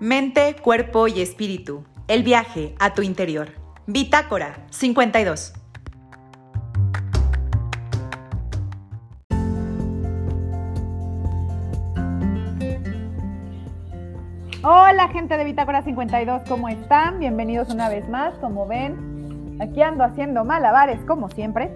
Mente, cuerpo y espíritu. El viaje a tu interior. Bitácora 52. Hola gente de Bitácora 52, ¿cómo están? Bienvenidos una vez más, como ven, aquí ando haciendo malabares como siempre.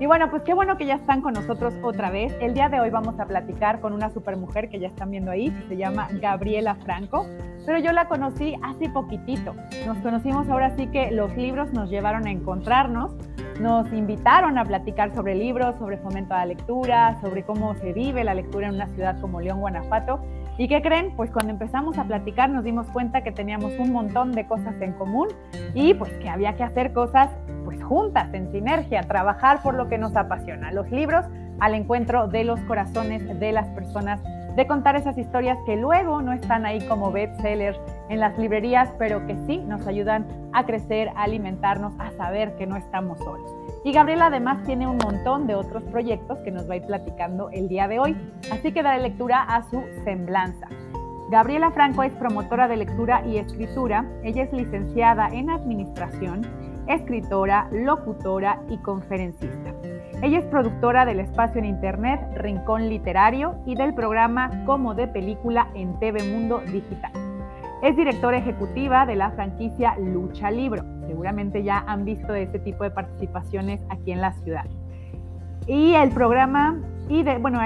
Y bueno, pues qué bueno que ya están con nosotros otra vez. El día de hoy vamos a platicar con una supermujer que ya están viendo ahí, que se llama Gabriela Franco, pero yo la conocí hace poquitito. Nos conocimos ahora sí que los libros nos llevaron a encontrarnos, nos invitaron a platicar sobre libros, sobre fomento a la lectura, sobre cómo se vive la lectura en una ciudad como León, Guanajuato. ¿Y qué creen? Pues cuando empezamos a platicar nos dimos cuenta que teníamos un montón de cosas en común y pues que había que hacer cosas pues juntas, en sinergia, trabajar por lo que nos apasiona, los libros al encuentro de los corazones de las personas, de contar esas historias que luego no están ahí como bestsellers en las librerías, pero que sí nos ayudan a crecer, a alimentarnos, a saber que no estamos solos. Y Gabriela además tiene un montón de otros proyectos que nos va a ir platicando el día de hoy, así que daré lectura a su semblanza. Gabriela Franco es promotora de lectura y escritura, ella es licenciada en administración, escritora, locutora y conferencista. Ella es productora del espacio en Internet Rincón Literario y del programa Como de Película en TV Mundo Digital. Es directora ejecutiva de la franquicia Lucha Libro. Seguramente ya han visto este tipo de participaciones aquí en la ciudad. Y el programa, de, bueno,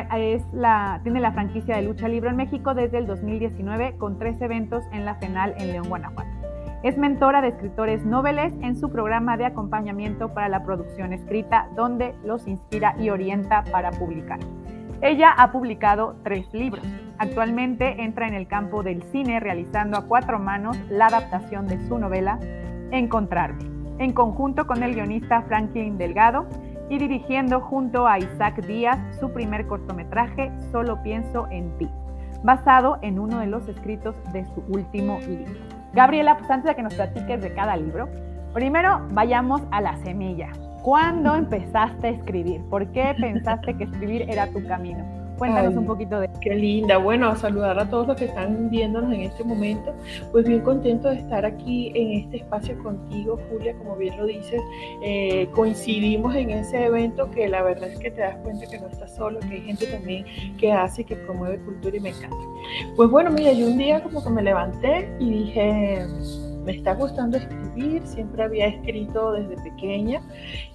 tiene la franquicia de Lucha Libro en México desde el 2019 con tres eventos en la FENAL en León, Guanajuato. Es mentora de escritores noveles en su programa de acompañamiento para la producción escrita, donde los inspira y orienta para publicar. Ella ha publicado tres libros. Actualmente entra en el campo del cine realizando a cuatro manos la adaptación de su novela Encontrarme, en conjunto con el guionista Franklin Delgado y dirigiendo junto a Isaac Díaz su primer cortometraje Solo pienso en ti, basado en uno de los escritos de su último libro. Gabriela, pues antes de que nos platiques de cada libro, primero vayamos a la semilla. ¿Cuándo empezaste a escribir? ¿Por qué pensaste que escribir era tu camino? Cuéntanos un poquito de Qué linda. Bueno, saludar a todos los que están viéndonos en este momento. Pues bien contento de estar aquí en este espacio contigo, Julia, como bien lo dices. Eh, coincidimos en ese evento que la verdad es que te das cuenta que no estás solo, que hay gente también que hace que promueve cultura y me encanta. Pues bueno, mira, yo un día como que me levanté y dije me está gustando escribir, siempre había escrito desde pequeña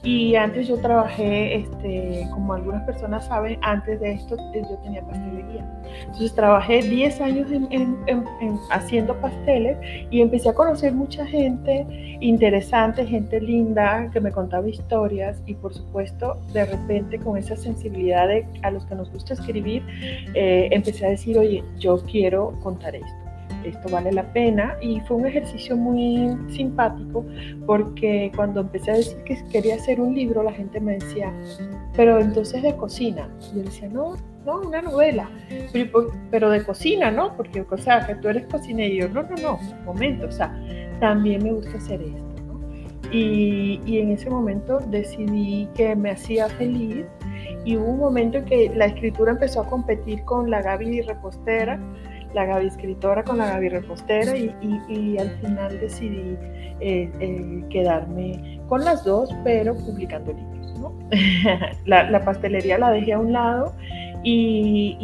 y antes yo trabajé, este, como algunas personas saben, antes de esto eh, yo tenía pastelería. Entonces trabajé 10 años en, haciendo pasteles y empecé a conocer mucha gente interesante, gente linda que me contaba historias y por supuesto de repente con esa sensibilidad de, a los que nos gusta escribir, eh, empecé a decir, oye, yo quiero contar esto esto vale la pena y fue un ejercicio muy simpático porque cuando empecé a decir que quería hacer un libro la gente me decía, pero entonces de cocina. Y yo decía, no, no, una novela, pero, de cocina, ¿no? Porque, o sea, que tú eres cocinero. Y yo, no, no, no, momento, o sea, también me gusta hacer esto. Y, y en ese momento decidí que me hacía feliz y hubo un momento en que la escritura empezó a competir con la Gaby repostera la Gaby escritora con la Gaby repostera y, y, al final decidí eh, eh, quedarme con las dos, pero publicando libros. la, la, pastelería la dejé a un lado y,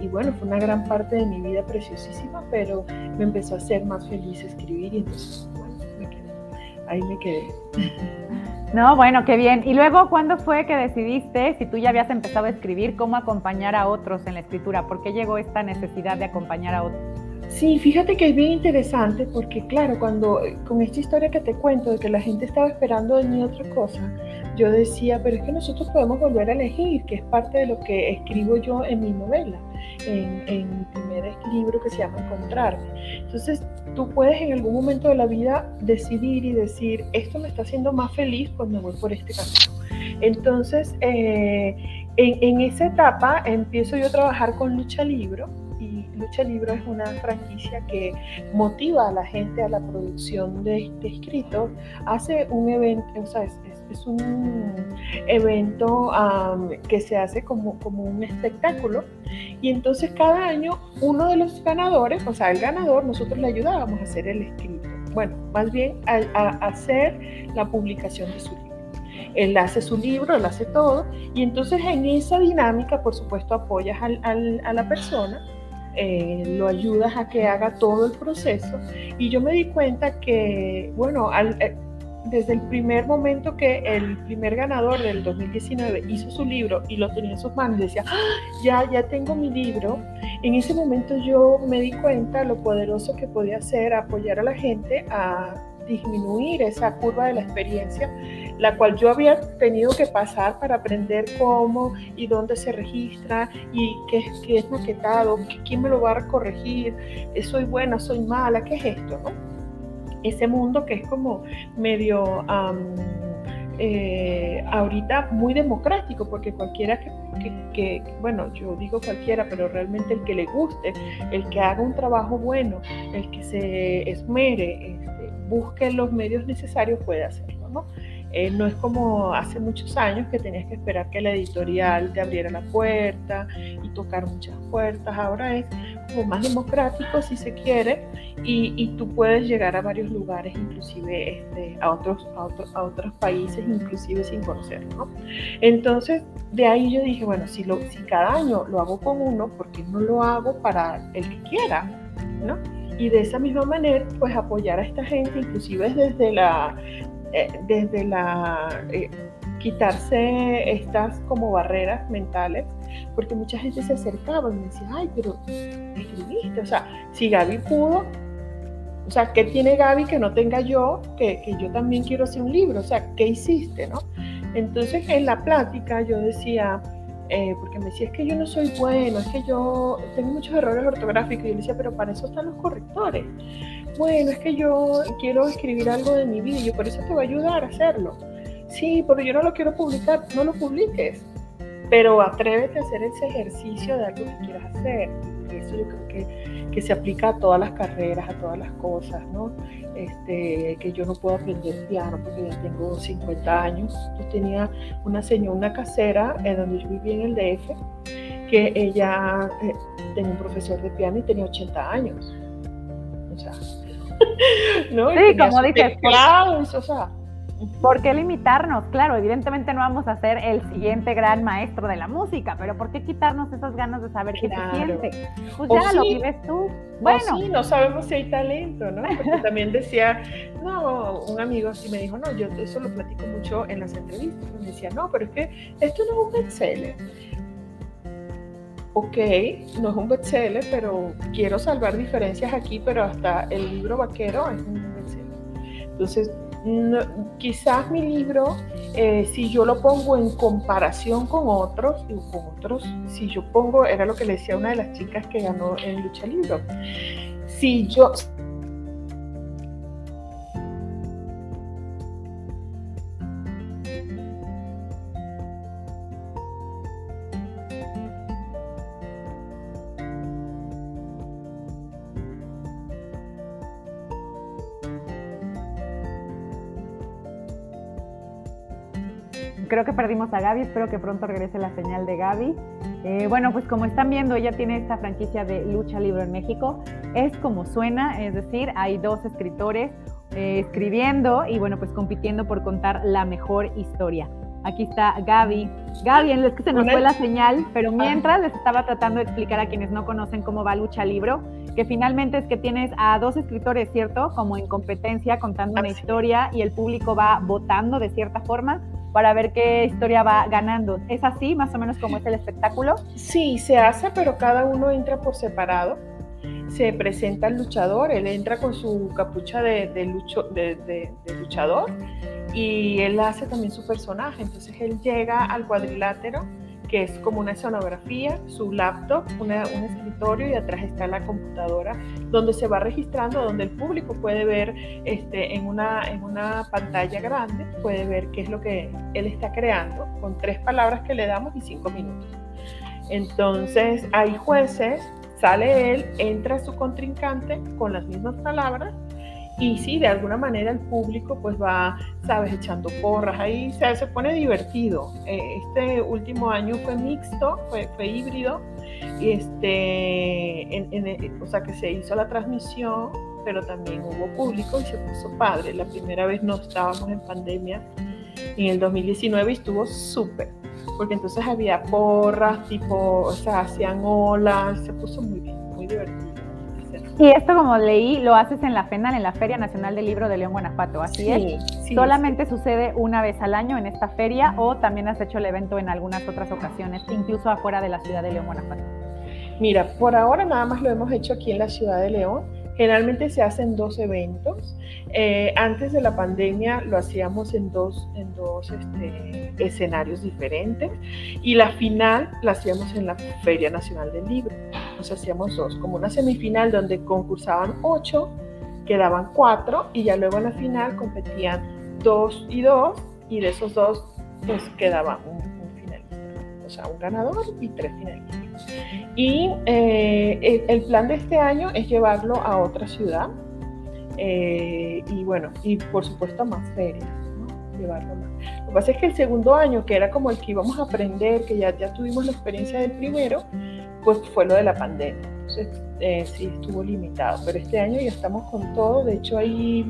y, bueno, fue una gran parte de mi vida preciosísima, pero me empezó a hacer más feliz escribir y entonces, ahí me quedé. No, bueno, qué bien. Y luego, ¿cuándo fue que decidiste, si tú ya habías empezado a escribir, cómo acompañar a otros en la escritura? ¿Por qué llegó esta necesidad de acompañar a otros? Sí, fíjate que es bien interesante porque, claro, cuando con esta historia que te cuento de que la gente estaba esperando de mí otra cosa, yo decía, pero es que nosotros podemos volver a elegir, que es parte de lo que escribo yo en mi novela, en, en mi primer libro que se llama Encontrarme. Entonces, tú puedes en algún momento de la vida decidir y decir, esto me está haciendo más feliz cuando voy por este camino. Entonces, eh, en, en esa etapa empiezo yo a trabajar con Lucha Libro Lucha Libro es una franquicia que motiva a la gente a la producción de, escritos, hace un evento, o sea, es un evento que se hace como, como un espectáculo. Y entonces cada año uno de los ganadores, o sea, el ganador, nosotros le ayudábamos a hacer el escrito. Bueno, más bien a, hacer la publicación de su libro. Él hace su libro, él hace todo, y entonces en esa dinámica, por supuesto, apoyas a la persona eh, lo ayudas a que haga todo el proceso. Y yo me di cuenta que, bueno, eh, desde el primer momento que el primer ganador del 2019 hizo su libro y lo tenía en sus manos, decía, ¡Ah! ya, ya tengo mi libro. En ese momento yo me di cuenta lo poderoso que podía ser apoyar a la gente a disminuir esa curva de la experiencia, la cual yo había tenido que pasar para aprender cómo y dónde se registra y qué, qué es maquetado, quién me lo va a corregir, eh, soy buena, soy mala, qué es esto, ¿no? Ese mundo que es como medio... Eh, ahorita muy democrático, porque cualquiera que, bueno, yo digo cualquiera, pero realmente el que le guste, el que haga un trabajo bueno, el que se esmere, busque los medios necesarios puede hacerlo, ¿no? Eh, no es como hace muchos años que tenías que esperar que la editorial te abriera la puerta y tocar muchas puertas. Ahora es como más democrático si se quiere y, tú puedes llegar a varios lugares, inclusive este, a, otros, a, otros países, inclusive sin conocerlo. ¿no? Entonces, de ahí yo dije, bueno, si, lo, si cada año lo hago con uno, ¿por qué no lo hago para el que quiera? ¿no? y de esa misma manera pues apoyar a esta gente inclusive desde la eh, desde la eh, quitarse estas como barreras mentales porque mucha gente se acercaba y me decía ay pero escribiste o sea si Gaby pudo o sea, ¿qué tiene Gaby que no tenga yo? Que, que yo también quiero hacer un libro. O sea, ¿qué hiciste? ¿no? Entonces, en la plática yo decía, eh, porque me decía, es que yo no soy bueno, es que yo tengo muchos errores ortográficos. Y yo le decía, pero para eso están los correctores. Bueno, es que yo quiero escribir algo de mi vida y yo por eso te voy a ayudar a hacerlo. Sí, pero yo no lo quiero publicar, no lo publiques. Pero atrévete a hacer ese ejercicio de algo que quieras hacer. Eso yo creo que, que se aplica a todas las carreras, a todas las cosas, ¿no? Este, que yo no puedo aprender piano porque ya tengo 50 años. Yo tenía una señora, una casera en donde yo vivía en el DF, que ella eh, tenía un profesor de piano y tenía 80 años. O sea, ¿no? Sí, como dices, o sea, ¿Por qué limitarnos? Claro, evidentemente no vamos a ser el siguiente gran maestro de la música, pero ¿por qué quitarnos esas ganas de saber qué se siente? Pues ya lo vives tú. Bueno. sí, no sabemos si hay talento, ¿no? Porque también decía, no, un amigo así me dijo, no, yo eso lo platico mucho en las entrevistas. Me decía, no, pero es que esto no es un bestseller. Ok, no es un bestseller, pero quiero salvar diferencias aquí, pero hasta el libro vaquero es un bestseller. Entonces, quizás mi libro, eh, si yo lo pongo en comparación con otros, con otros, si yo pongo, era lo que le decía una de las chicas que ganó en Lucha Libro, si yo, creo que perdimos a Gaby, espero que pronto regrese la señal de Gaby. Eh, bueno, pues como están viendo, ella tiene esta franquicia de lucha libre en México. Es como suena, es decir, hay dos escritores eh, escribiendo y bueno, pues compitiendo por contar la mejor historia. Aquí está Gaby. Gaby, es que se nos fue la señal, pero mientras les estaba tratando de explicar a quienes no conocen cómo va Lucha Libro, que finalmente es que tienes a dos escritores, ¿cierto? Como en competencia, contando una historia y el público va votando de cierta forma para ver qué historia va ganando. ¿Es así más o menos como es el espectáculo? Sí, se hace, pero cada uno entra por separado. Se presenta el luchador, él entra con su capucha de, luchador y él hace también su personaje. Entonces él llega al cuadrilátero que es como una escenografía, su laptop, un escritorio y atrás está la computadora donde se va registrando, donde el público puede ver este, en, una, en una pantalla grande, puede ver qué es lo que él está creando con tres palabras que le damos y cinco minutos. Entonces hay jueces, sale él, entra su contrincante con las mismas palabras y sí, de alguna manera el público pues va, sabes, echando porras, ahí se, se pone divertido. Eh, este último año fue mixto, fue, fue híbrido, y este, en, o sea que se hizo la transmisión, pero también hubo público y se puso padre. La primera vez no estábamos en pandemia, en el 2019 estuvo súper, porque entonces había porras, tipo, o sea, hacían olas, se puso muy bien, muy divertido. Y esto, como leí, lo haces en la FENAL, en la Feria Nacional del Libro de León, Guanajuato, ¿así es? ¿Solamente sucede una vez al año en esta feria o también has hecho el evento en algunas otras ocasiones, incluso afuera de la ciudad de León, Guanajuato? Mira, por ahora nada más lo hemos hecho aquí en la ciudad de León. Generalmente se hacen dos eventos. Eh, antes de la pandemia lo hacíamos en dos, en dos este, escenarios diferentes y la final la hacíamos en la Feria Nacional del Libro. Nos hacíamos dos, como una semifinal donde concursaban ocho, quedaban cuatro y ya luego en la final competían dos y dos y de esos dos pues quedaba un, finalista, o sea, un ganador y tres finalistas. Y eh, el plan de este año es llevarlo a otra ciudad eh, y bueno, y por supuesto más ferias, llevarlo más. Lo que pasa es que el segundo año, que era como el que íbamos a aprender, que ya, ya tuvimos la experiencia del primero, pues fue lo de la pandemia. Entonces eh, sí estuvo limitado, pero este año ya estamos con todo. De hecho, ahí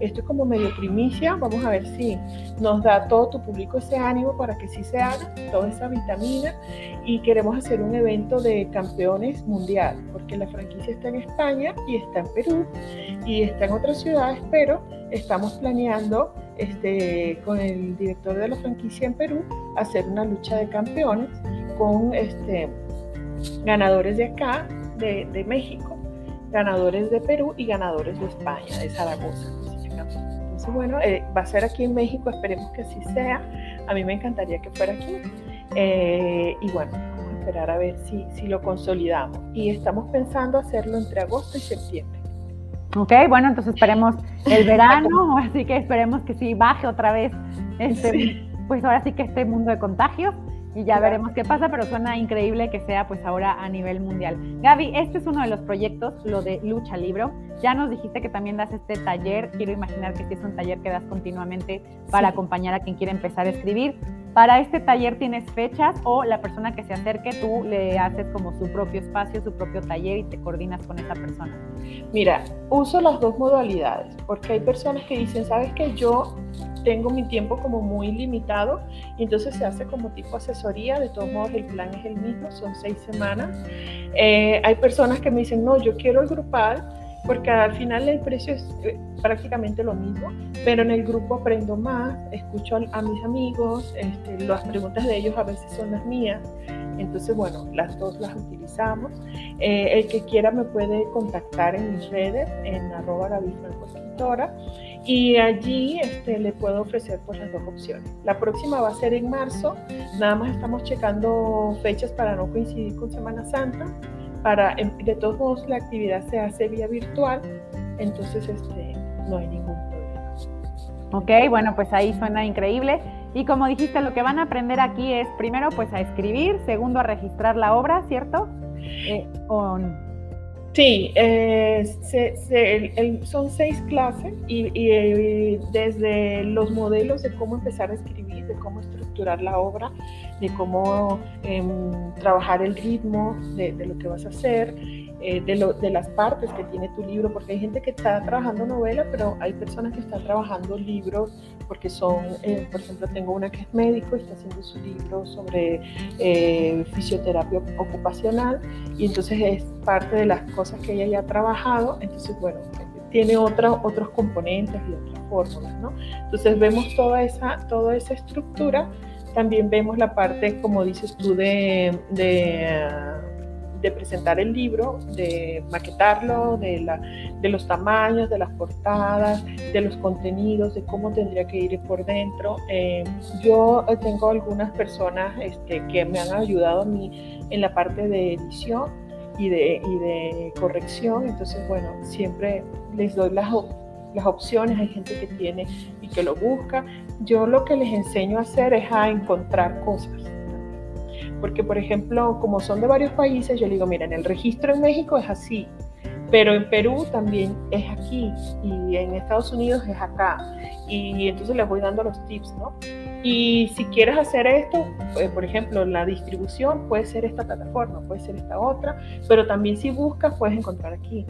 esto es como medio primicia. Vamos a ver si nos da todo tu público ese ánimo para que sí se haga, toda esa vitamina. Y queremos hacer un evento de campeones mundial, porque la franquicia está en España y está en Perú y está en otras ciudades, pero estamos planeando este, con el director de la franquicia en Perú hacer una lucha de campeones con este, ganadores de acá, de, de México, ganadores de Perú y ganadores de España, de Zaragoza. Entonces, bueno, eh, va a ser aquí en México, esperemos que así sea. A mí me encantaría que fuera aquí. Eh, y bueno, vamos a esperar a ver si, si lo consolidamos. Y estamos pensando hacerlo entre agosto y septiembre. Ok, bueno, entonces esperemos el verano, así que esperemos que sí baje otra vez, este, pues ahora sí que este mundo de contagios y ya veremos qué pasa, pero suena increíble que sea pues ahora a nivel mundial. Gaby, este es uno de los proyectos, lo de Lucha Libro. Ya nos dijiste que también das este taller, quiero imaginar que sí es un taller que das continuamente para acompañar a quien quiere empezar a escribir. Para este taller tienes fechas o la persona que se acerque, tú le haces como su propio espacio, su propio taller y te coordinas con esa persona. Mira, uso las dos modalidades porque hay personas que dicen, sabes que yo tengo mi tiempo como muy limitado entonces se hace como tipo asesoría, de todos modos el plan es el mismo, son seis semanas. Eh, hay personas que me dicen, no, yo quiero el grupal porque al final el precio es eh, prácticamente lo mismo, pero en el grupo aprendo más, escucho a, mis amigos, este, las preguntas de ellos a veces son las mías, entonces bueno, las dos las utilizamos. Eh, el que quiera me puede contactar en mis redes, en arroba Escritora, y allí este, le puedo ofrecer pues, las dos opciones. La próxima va a ser en marzo, nada más estamos checando fechas para no coincidir con Semana Santa para, de todos modos la actividad se hace vía virtual, entonces este, no hay ningún problema. Ok, bueno, pues ahí suena increíble. Y como dijiste, lo que van a aprender aquí es primero pues a escribir, segundo a registrar la obra, ¿cierto? Eh, Sí, eh, son seis clases y, y, desde los modelos de cómo empezar a escribir, de cómo estructurar la obra, de cómo em, trabajar el ritmo de, lo que vas a hacer, eh, de, lo, de, las partes que tiene tu libro, porque hay gente que está trabajando novela, pero hay personas que están trabajando libros porque son, eh, por ejemplo, tengo una que es médico y está haciendo su libro sobre eh, fisioterapia ocupacional y entonces es parte de las cosas que ella ya ha trabajado, entonces, bueno, tiene otra, otros componentes y otras fórmulas, ¿no? Entonces vemos toda esa, toda esa estructura también vemos la parte, como dices tú, de, de, presentar el libro, de maquetarlo, de, la, de los tamaños, de las portadas, de los contenidos, de cómo tendría que ir por dentro. Eh, yo tengo algunas personas este, que me han ayudado a mí en la parte de edición y de, y de corrección, entonces bueno, siempre les doy las las opciones, hay gente que tiene y que lo busca. Yo lo que les enseño a hacer es a encontrar cosas. Porque, por ejemplo, como son de varios países, yo digo, mira, en el registro en México es así, pero en Perú también es aquí y en Estados Unidos es acá. Y entonces les voy dando los tips, ¿no? Y si quieres hacer esto, eh, por ejemplo, la distribución puede ser esta plataforma, puede ser esta otra, pero también si buscas puedes encontrar aquí.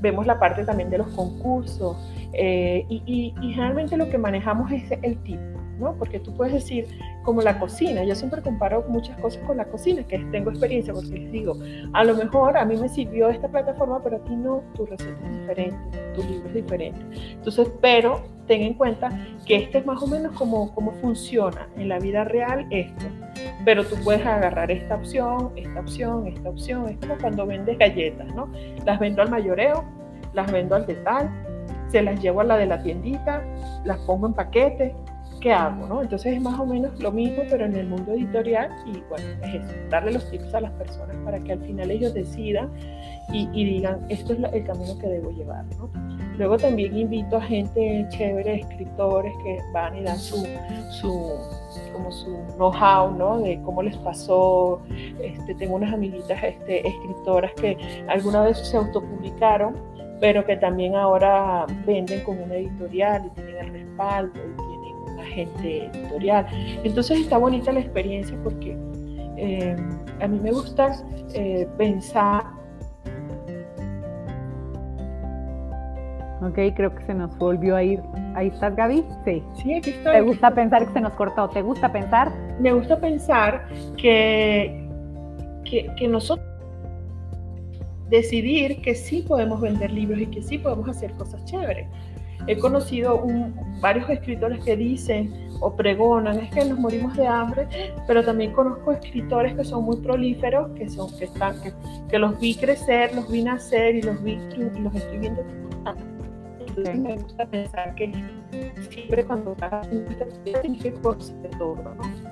Vemos la parte también de los concursos eh, y, y, y generalmente lo que manejamos es el tip. ¿No? Porque tú puedes decir, como la cocina, yo siempre comparo muchas cosas con la cocina, que tengo experiencia, porque les digo, a lo mejor a mí me sirvió esta plataforma, pero a ti no, tu receta es diferente, tu libro es diferente. Entonces, pero ten en cuenta que este es más o menos como, como funciona en la vida real esto. Pero tú puedes agarrar esta opción, esta opción, esta opción. Es como cuando vendes galletas, ¿no? Las vendo al mayoreo, las vendo al detal, se las llevo a la de la tiendita, las pongo en paquete, ¿qué hago? ¿no? Entonces es más o menos lo mismo, pero en el mundo editorial y bueno, es eso, darle los tips a las personas para que al final ellos decidan y, y digan, esto es el camino que debo llevar. ¿no? Luego también invito a gente chévere, escritores que van y dan su, su como su know-how, ¿no? De cómo les pasó. Este, tengo unas amiguitas este, escritoras que alguna vez se autopublicaron, pero que también ahora venden con una editorial y tienen el respaldo y gente editorial. Entonces está bonita la experiencia porque eh, a mí me gusta eh, pensar Ok, creo que se nos volvió a ir. ¿Ahí estás, Gaby? Sí. Sí, aquí estoy. ¿Te gusta pensar que se nos cortó? ¿Te gusta pensar? Me gusta pensar que, que, que nosotros decidir que sí podemos vender libros y que sí podemos hacer cosas chéveres. He conocido un, varios escritores que dicen o pregonan es que nos morimos de hambre, pero también conozco escritores que son muy prolíferos, que son que están que, que los vi crecer, los vi nacer y los vi y los estoy viendo entonces sí. me gusta pensar que siempre cuando estás tienes que conocer todo, ¿no?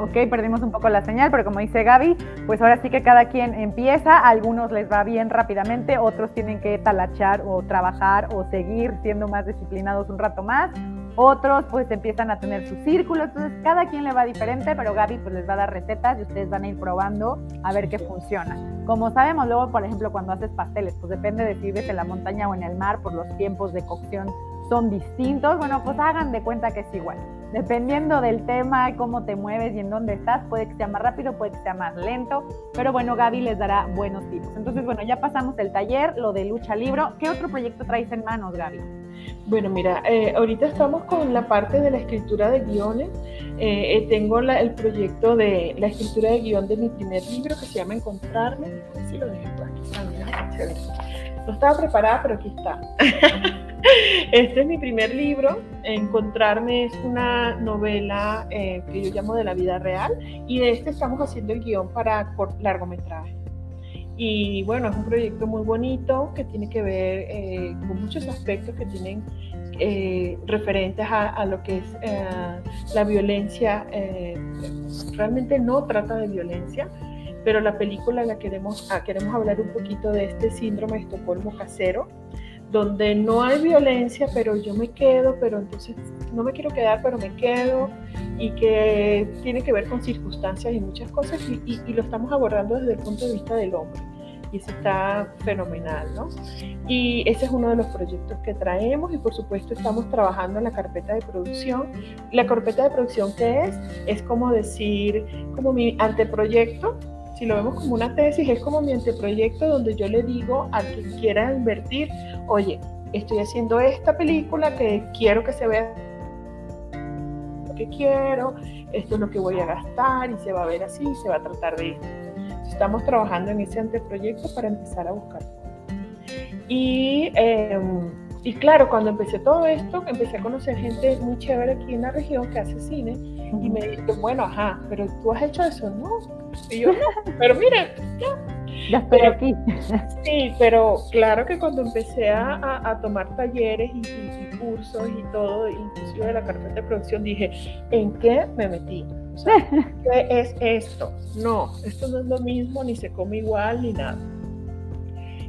Ok, perdimos un poco la señal, pero como dice Gaby, pues ahora sí que cada quien empieza, a algunos les va bien rápidamente, otros tienen que talachar o trabajar o seguir siendo más disciplinados un rato más, otros pues empiezan a tener su círculo, entonces cada quien le va diferente, pero Gaby pues les va a dar recetas y ustedes van a ir probando a ver qué funciona. Como sabemos luego, por ejemplo, cuando haces pasteles, pues depende de si vives en la montaña o en el mar, por los tiempos de cocción son distintos, bueno, pues hagan de cuenta que es igual. Dependiendo del tema, cómo te mueves y en dónde estás, puede que sea más rápido, puede que sea más lento, pero bueno, Gaby les dará buenos tips. Entonces, bueno, ya pasamos el taller, lo de lucha libro. ¿Qué otro proyecto traes en manos, Gaby? Bueno, mira, eh, ahorita estamos con la parte de la escritura de guiones. Eh, eh, tengo la, el proyecto de la escritura de guion de mi primer libro que se llama Encontrarme. Si lo dejé por aquí, mira, chévere. No estaba preparada, pero aquí está. Este es mi primer libro. Encontrarme es una novela eh, que yo llamo de la vida real y de este estamos haciendo el guion para largometraje. Y bueno, es un proyecto muy bonito que tiene que ver eh, con muchos aspectos que tienen eh, referentes a, a, lo que es eh, la violencia. realmente no trata de violencia, pero la película la queremos, ah, queremos hablar un poquito de este síndrome de Estocolmo casero donde no hay violencia, pero yo me quedo, pero entonces no me quiero quedar, pero me quedo, y que tiene que ver con circunstancias y muchas cosas, y, lo estamos abordando desde el punto de vista del hombre. Y eso está fenomenal, ¿no? Y ese es uno de los proyectos que traemos y por supuesto estamos trabajando en la carpeta de producción. La carpeta de producción, ¿qué es? Es como decir, como mi anteproyecto, si lo vemos como una tesis, es como mi anteproyecto donde yo le digo al que quiera invertir, oye, estoy haciendo esta película que quiero que se vea lo que quiero, esto es lo que voy a gastar y se va a ver así, se va a tratar de esto. Estamos trabajando en ese anteproyecto para empezar a buscar. Y, eh, y claro, cuando empecé todo esto, empecé a conocer gente muy chévere aquí en la región que hace cine y me dijo, bueno, ajá, pero tú has hecho eso, ¿no? Y yo, no, pero mira, ya. Ya estoy aquí. Sí, pero claro que cuando empecé a, a, a tomar talleres y, y, y, cursos y todo, inclusive de la carpeta de producción, dije, ¿en qué me metí? O sea, ¿qué es esto? No, esto no es lo mismo, ni se come igual, ni nada.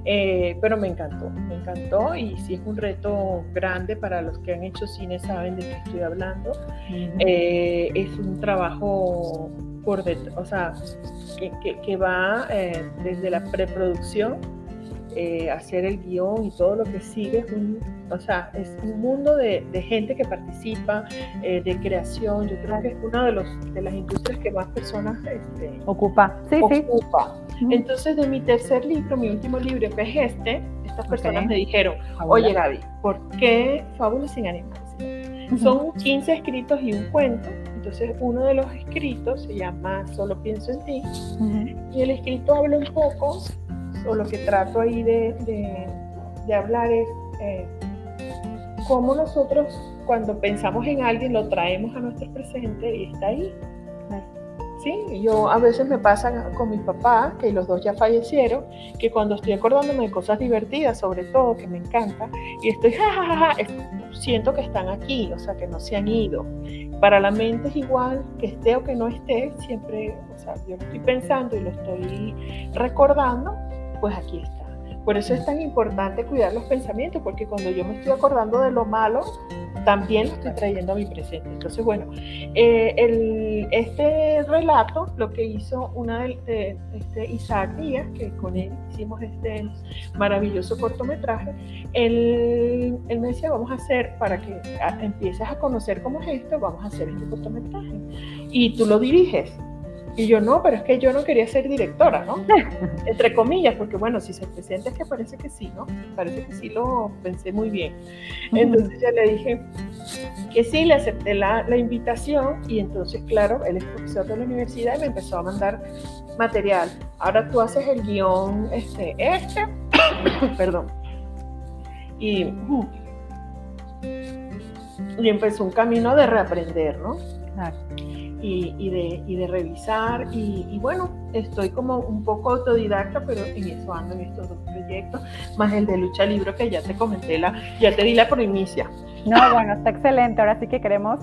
Eh, pero me encantó, me encantó y sí es un reto grande para los que han hecho cine, saben de qué estoy hablando. Uh -huh. eh, es un trabajo por detrás, o sea, que, que, que va eh, desde la preproducción eh, hacer el guion y todo lo que sigue es un, o sea, es un mundo de, gente que participa, eh, de creación. Yo creo que es una de, los, de las industrias que más personas este, ocupa. Sí, ocupa. Entonces, de mi tercer libro, mi último libro, que es este, estas personas me dijeron, oye Gaby, ¿por qué Fábulas sin animales? Son 15 escritos y un cuento. Entonces, uno de los escritos se llama Solo pienso en ti. Y el escrito habla un poco o lo que trato ahí de, hablar es eh, cómo nosotros cuando pensamos en alguien lo traemos a nuestro presente y está ahí. Sí, yo a veces me pasa con mi papá, que los dos ya fallecieron, que cuando estoy acordándome de cosas divertidas, sobre todo, que me encanta, y estoy jajaja, siento que están aquí, o sea, que no se han ido. Para la mente es igual, que esté o que no esté, siempre, o sea, yo lo estoy pensando y lo estoy recordando, pues aquí está. Por eso es tan importante cuidar los pensamientos, porque cuando yo me estoy acordando de lo malo, también lo estoy trayendo a mi presente. Entonces, bueno, eh, el, este relato, lo que hizo una de, este Isaac Díaz, que con él hicimos este maravilloso cortometraje, él, él me decía, vamos a hacer, para que empieces a conocer cómo es esto, vamos a hacer este cortometraje. Y tú lo diriges. Y yo no, pero es que yo no quería ser directora, ¿no? Entre comillas, porque bueno, si se presenta es que parece que sí, ¿no? Parece que sí lo pensé muy bien. Entonces ya le dije que sí, le acepté la, la invitación y entonces, claro, él es profesor de la universidad y me empezó a mandar material. Ahora tú haces el guion, este, este, perdón. Y, y empezó un camino de reaprender, ¿no? Claro y, de, y de, revisar. Y, bueno, estoy como un poco autodidacta, pero en eso ando en estos dos proyectos, más el de lucha libro que ya te comenté, la, ya te di la primicia. No, bueno, está excelente. Ahora sí que queremos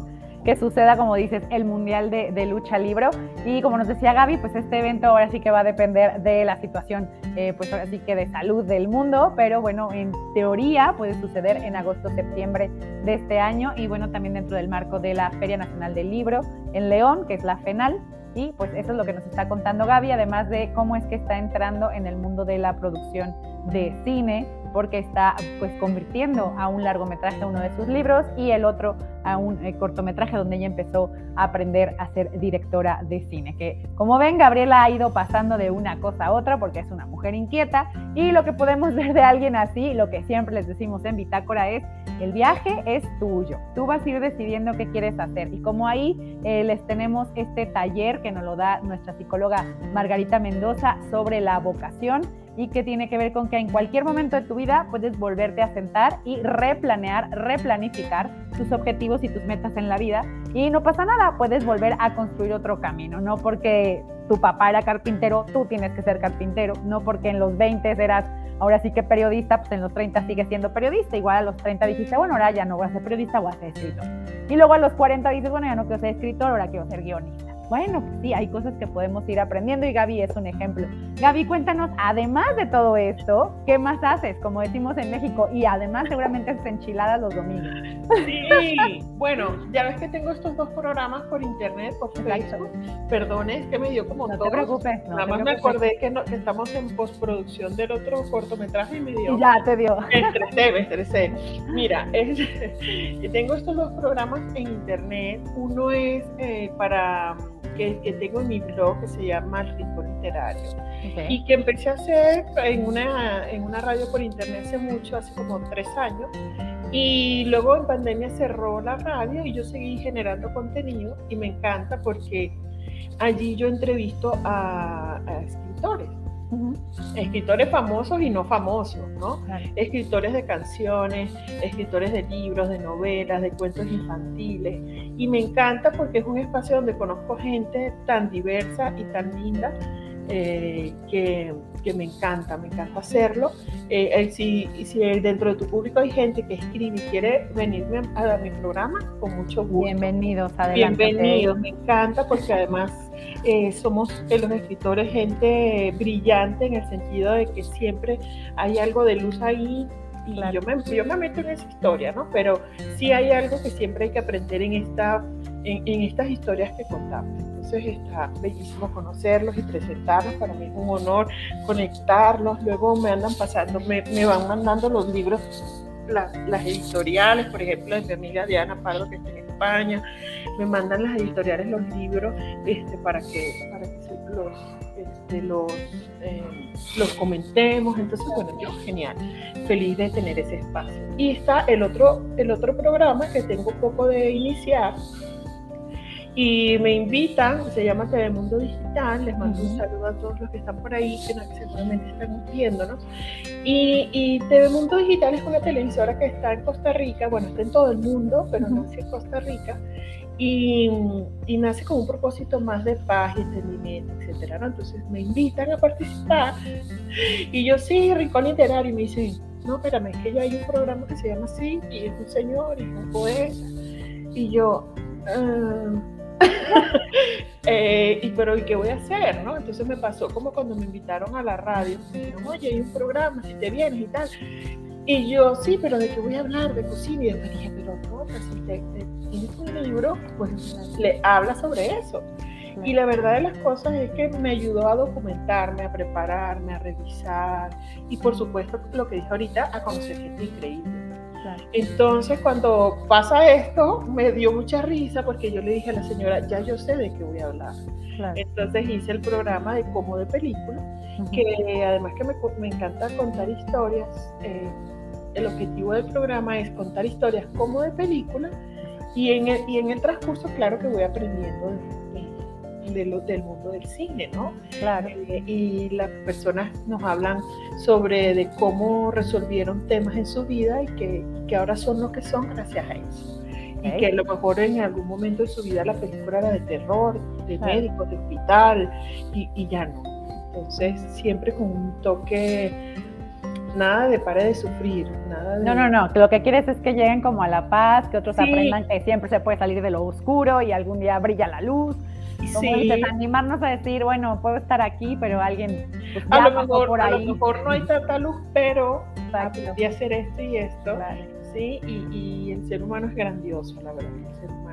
que suceda, como dices, el Mundial de, Lucha Libro. Y como nos decía Gaby, pues este evento ahora sí que va a depender de la situación, eh, pues ahora sí que de salud del mundo, pero bueno, en teoría puede suceder en agosto, septiembre de este año y bueno, también dentro del marco de la Feria Nacional del Libro en León, que es la FENAL. Y pues eso es lo que nos está contando Gaby, además de cómo es que está entrando en el mundo de la producción de cine, porque está pues convirtiendo a un largometraje uno de sus libros y el otro a un eh, cortometraje donde ella empezó a aprender a ser directora de cine. Que como ven, Gabriela ha ido pasando de una cosa a otra porque es una mujer inquieta y lo que podemos ver de alguien así, lo que siempre les decimos en Bitácora es, el viaje es tuyo, tú vas a ir decidiendo qué quieres hacer y como ahí eh, les tenemos este taller que nos lo da nuestra psicóloga Margarita Mendoza sobre la vocación y que tiene que ver con que en cualquier momento de tu vida puedes volverte a sentar y replanear, replanificar tus objetivos y tus metas en la vida y no pasa nada, puedes volver a construir otro camino, no porque tu papá era carpintero, tú tienes que ser carpintero, no porque en los 20 eras ahora sí que periodista, pues en los 30 sigues siendo periodista, igual a los 30 dijiste, bueno, ahora ya no voy a ser periodista, voy a ser escritor. Y luego a los 40 dices, bueno, ya no quiero ser escritor, ahora quiero ser guionista. Bueno, pues sí, hay cosas que podemos ir aprendiendo y Gaby es un ejemplo. Gaby, cuéntanos, además de todo esto, ¿qué más haces? Como decimos en México, y además seguramente es enchiladas los domingos. Sí, bueno, ya ves que tengo estos dos programas por internet, por Facebook. Perdone, es que me dio como no Te preocupes, Nada más me acordé que, estamos en postproducción del otro cortometraje y me dio. Y ya te dio. Me estresé, me estresé. Mira, tengo estos dos programas en internet. Uno es eh, para que, tengo en mi blog que se llama El Rincón Literario. Y que empecé a hacer en una, en una radio por internet hace mucho, hace como tres años. Y luego en pandemia cerró la radio y yo seguí generando contenido y me encanta porque allí yo entrevisto a escritores Escritores famosos y no famosos, ¿no? Escritores de canciones, escritores de libros, de novelas, de cuentos infantiles. Y me encanta porque es un espacio donde conozco gente tan diversa y tan linda eh, que, me encanta, me encanta hacerlo. Eh, si, si, dentro de tu público hay gente que escribe y quiere venirme a, mi programa, con mucho gusto. Bienvenidos, adelante. Bienvenidos, me encanta porque además eh, somos los escritores gente brillante en el sentido de que siempre hay algo de luz ahí y yo, me, yo me meto en esa historia, ¿no? Pero sí hay algo que siempre hay que aprender en, esta, en, en estas historias que contamos entonces está bellísimo conocerlos y presentarlos. Para mí es un honor conectarlos. Luego me andan pasando, me, me van mandando los libros, las, las, editoriales, por ejemplo, de mi amiga Diana Pardo, que está en España. Me mandan las editoriales los libros este, para que, para que los este, los, eh, los comentemos. Entonces, bueno, yo genial, feliz de tener ese espacio. Y está el otro, el otro programa que tengo poco de iniciar. Y me invitan, se llama Mundo Digital, les mando un saludo a todos los que están por ahí, que seguramente están viéndonos. Y, y Mundo Digital es una televisora que está en Costa Rica, bueno, está en todo el mundo, pero no en Costa Rica y, nace con un propósito más de paz y entendimiento, etcétera. Entonces me invitan a participar y yo sí, Rincón Literario, y me dicen, no, espérame, es que ya hay un programa que se llama así y es un señor y es un poeta. Y yo, ah". eh, y pero ¿y qué voy a hacer? ¿no? Entonces me pasó como cuando me invitaron a la radio, me dijeron, oye, hay un programa, si te vienes y tal. Y yo, sí, pero ¿de qué voy a hablar? De cocina. Y yo dije, pero no, pues, si te, tienes un libro, pues le habla sobre eso. Y la verdad de las cosas es que me ayudó a documentarme, a prepararme, a revisar y por supuesto lo que dije ahorita, a conocer gente increíble. Entonces cuando pasa esto, me dio mucha risa porque yo le dije a la señora, ya yo sé de qué voy a hablar. Entonces hice el programa de como de película, que además que me, me encanta contar historias. Eh, el objetivo del programa es contar historias como de película y en el, y en el transcurso, claro que voy aprendiendo de, lo, del mundo del cine, ¿no? Claro. Eh, y las personas nos hablan sobre de cómo resolvieron temas en su vida y que, que ahora son lo que son gracias a eso. Y que a lo mejor en algún momento de su vida la película era de terror, de médico, de hospital, y, y ya no. Entonces, siempre con un toque nada de pare de sufrir, nada de... No, no, no, lo que quieres es que lleguen como a la paz, que otros aprendan que siempre se puede salir de lo oscuro y algún día brilla la luz. Como dices, animarnos a decir, bueno, puedo estar aquí, pero alguien pues, a, lo mejor, por ahí. a lo mejor no hay tanta luz, pero aprendí a hacer esto y esto. Sí, y, y, el ser humano es grandioso, la verdad. El ser humano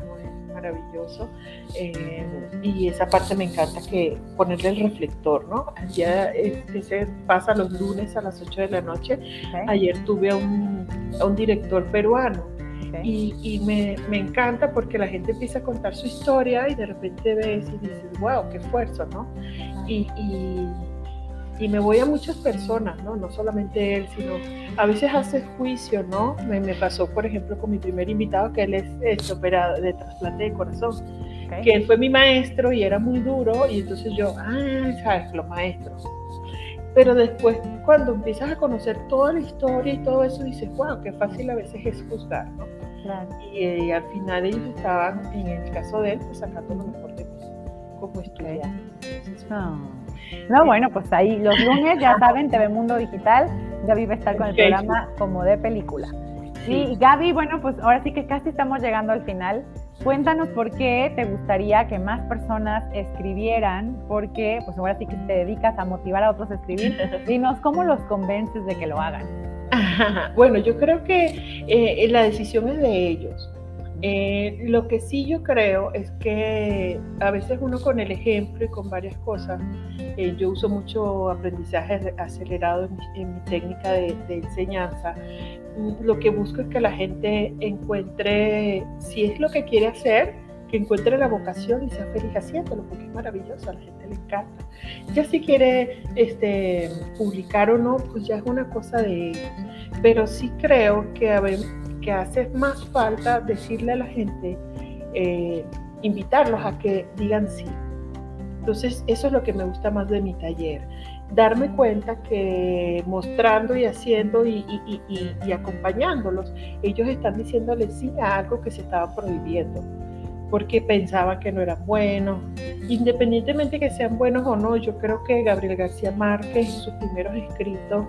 maravilloso. Eh, y esa parte me encanta que ponerle el reflector, ¿no? Ya ese pasa los lunes a las 8 de la noche. Ayer tuve a un, a un director peruano. Y, y me, me, encanta porque la gente empieza a contar su historia y de repente ves y dices, wow, qué esfuerzo, ¿no? Y, y y me voy a muchas personas, ¿no? No solamente él, sino a veces hace juicio, ¿no? Me, me pasó, por ejemplo, con mi primer invitado, que él es, es operado de trasplante de corazón, que él fue mi maestro y era muy duro, y entonces yo, ah, sabes, los maestros. Pero después, cuando empiezas a conocer toda la historia y todo eso, dices, wow, qué fácil a veces es juzgar, ¿no? Claro. Y, eh, al final ellos estaban, en el caso de él, pues, sacando lo mejor de mí como estudiante. Ah. No, bueno, pues ahí los lunes, ya saben, TV Mundo Digital, Gaby va a estar con el programa como de película. Y Gaby, bueno, pues ahora sí que casi estamos llegando al final. Cuéntanos por qué te gustaría que más personas escribieran, porque pues ahora sí que te dedicas a motivar a otros a escribir. Dinos, ¿cómo los convences de que lo hagan? Bueno, yo creo que eh, la decisión es de ellos. Eh, lo que sí yo creo es que a veces uno con el ejemplo y con varias cosas, eh, yo uso mucho aprendizaje acelerado en mi, técnica de, enseñanza, mm, lo que busco es que la gente encuentre, si es lo que quiere hacer, que encuentre la vocación y sea feliz haciéndolo, porque es maravilloso, a la gente le encanta. Ya si quiere este, publicar o no, pues ya es una cosa de ellos. Pero sí creo que que hace más falta decirle a la gente, eh, invitarlos a que digan sí. Entonces, eso es lo que me gusta más de mi taller. Darme cuenta que mostrando y haciendo y, y, acompañándolos, ellos están diciéndole sí a algo que se estaba prohibiendo, porque pensaban que no eran buenos. Independientemente que sean buenos o no, yo creo que Gabriel García Márquez en sus primeros escritos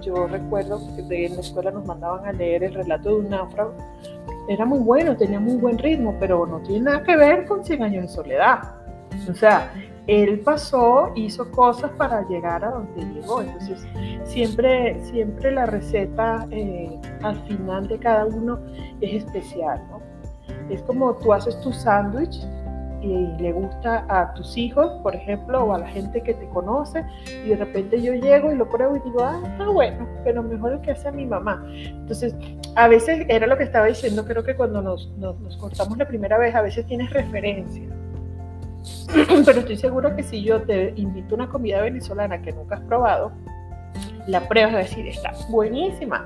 yo recuerdo que en la escuela nos mandaban a leer el relato de un náufrago. Era muy bueno, tenía muy buen ritmo, pero no tiene nada que ver con 100 años de soledad. O sea, él pasó, hizo cosas para llegar a donde llegó. Entonces, siempre, siempre la receta eh, al final de cada uno es especial, ¿no? Es como tú haces tu sándwich y le gusta a tus hijos, por ejemplo, o a la gente que te conoce, y de repente yo llego y lo pruebo y digo, ah, está bueno, pero mejor el que hace mi mamá. Entonces, a veces era lo que estaba diciendo, creo que cuando nos, nos, nos cortamos la primera vez, a veces tienes referencia. Pero estoy seguro que si yo te invito a una comida venezolana que nunca has probado, la pruebas decir, está buenísima.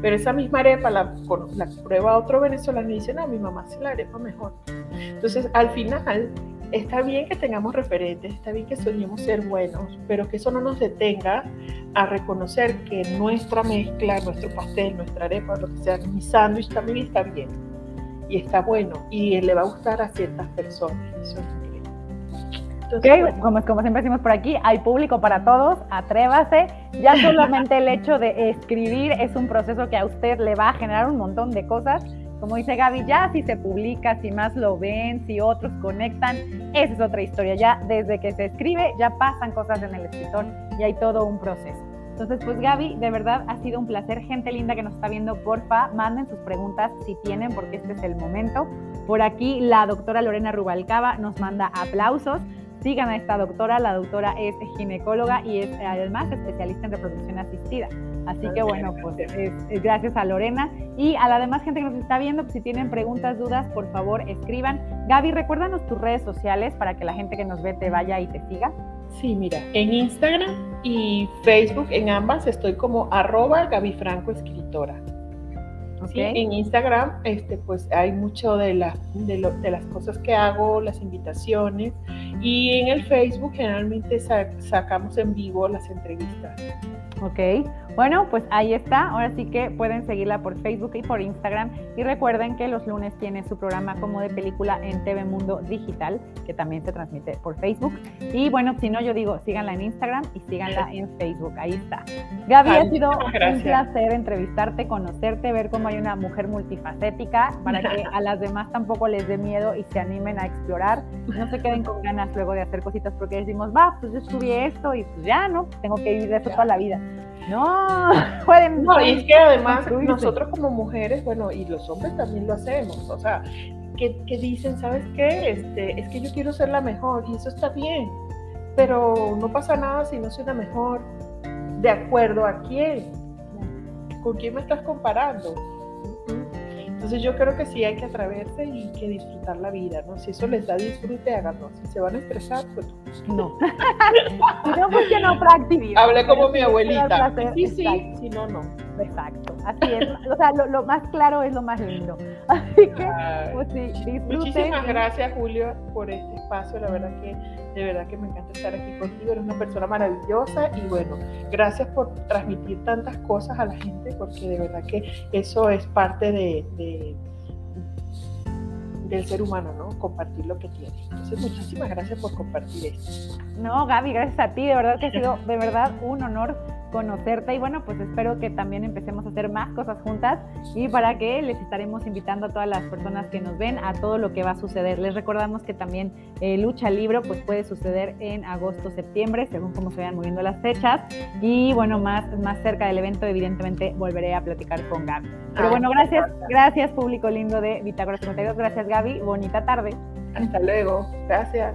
Pero esa misma arepa la, la prueba otro venezolano y dice, no, mi mamá hace la arepa mejor. Entonces, al final, está bien que tengamos referentes, está bien que soñemos ser buenos, pero que eso no nos detenga a reconocer que nuestra mezcla, nuestro pastel, nuestra arepa, lo que sea, mi sándwich también está bien y está bueno y le va a gustar a ciertas personas. Eso es Okay, como, como siempre decimos por aquí, hay público para todos, atrévase. Ya solamente el hecho de escribir es un proceso que a usted le va a generar un montón de cosas. Como dice Gaby, ya si se publica, si más lo ven, si otros conectan, esa es otra historia. Ya desde que se escribe, ya pasan cosas en el escritor y hay todo un proceso. Entonces, pues Gaby, de verdad ha sido un placer. Gente linda que nos está viendo, porfa, manden sus preguntas si tienen, porque este es el momento. Por aquí la doctora Lorena Rubalcaba nos manda aplausos. Sigan a esta doctora, la doctora es ginecóloga y es además especialista en reproducción asistida. Así que bueno, pues es, gracias a Lorena y a la demás gente que nos está viendo, pues, si tienen preguntas, dudas, por favor escriban. Gaby, recuérdanos tus redes sociales para que la gente que nos ve te vaya y te siga. Sí, mira, en Instagram y Facebook, en ambas estoy como arroba Gaby Franco Escritora. En Instagram este, pues hay mucho de, la, de, de, las cosas que hago, las invitaciones y en el Facebook generalmente sacamos en vivo las entrevistas. Ok, bueno, pues ahí está. Ahora sí que pueden seguirla por Facebook y por Instagram. Y recuerden que los lunes tiene su programa como de película en TV Mundo Digital, que también se transmite por Facebook. Y bueno, si no, yo digo, síganla en Instagram y síganla en Facebook. Ahí está. Gaby, ha sido un placer entrevistarte, conocerte, ver cómo hay una mujer multifacética para que a las demás tampoco les dé miedo y se animen a explorar. No se queden con ganas luego de hacer cositas porque decimos, va, pues yo subí esto y pues ya, ¿no? Tengo que ir de eso toda la vida. No, pueden. No, y es que además nosotros como mujeres, bueno, y los hombres también lo hacemos, o sea, que, dicen, ¿sabes qué? Este, es que yo quiero ser la mejor y eso está bien, pero no pasa nada si no soy la mejor. ¿De acuerdo a quién? ¿Con quién me estás comparando? Entonces yo creo que sí hay que atreverse y que disfrutar la vida, ¿no? Si eso les da disfrute, háganlo. Si se van a estresar, pues no. no, pues que no practicar. Hablé como mi abuelita. Sí, sí, si no, no. Exacto, así es. O sea, lo, más claro es lo más lindo. Así que, pues sí, disfruten. Muchísimas gracias, Julio, por este espacio. La verdad que, de verdad que me encanta estar aquí contigo. Eres una persona maravillosa y bueno, gracias por transmitir tantas cosas a la gente, porque de verdad que eso es parte de del ser humano, ¿no? Compartir lo que tiene. Entonces, muchísimas gracias por compartir esto. No, Gaby, gracias a ti, de verdad que ha sido de verdad un honor conocerte y bueno, pues espero que también empecemos a hacer más cosas juntas y para que les estaremos invitando a todas las personas que nos ven a todo lo que va a suceder. Les recordamos que también eh, Lucha Libro pues puede suceder en agosto, septiembre, según cómo se vayan moviendo las fechas y bueno, más, más cerca del evento evidentemente volveré a platicar con Gaby. Pero bueno, gracias, gracias público lindo de Bitácora 52, gracias Gaby, bonita tarde. Hasta luego, gracias.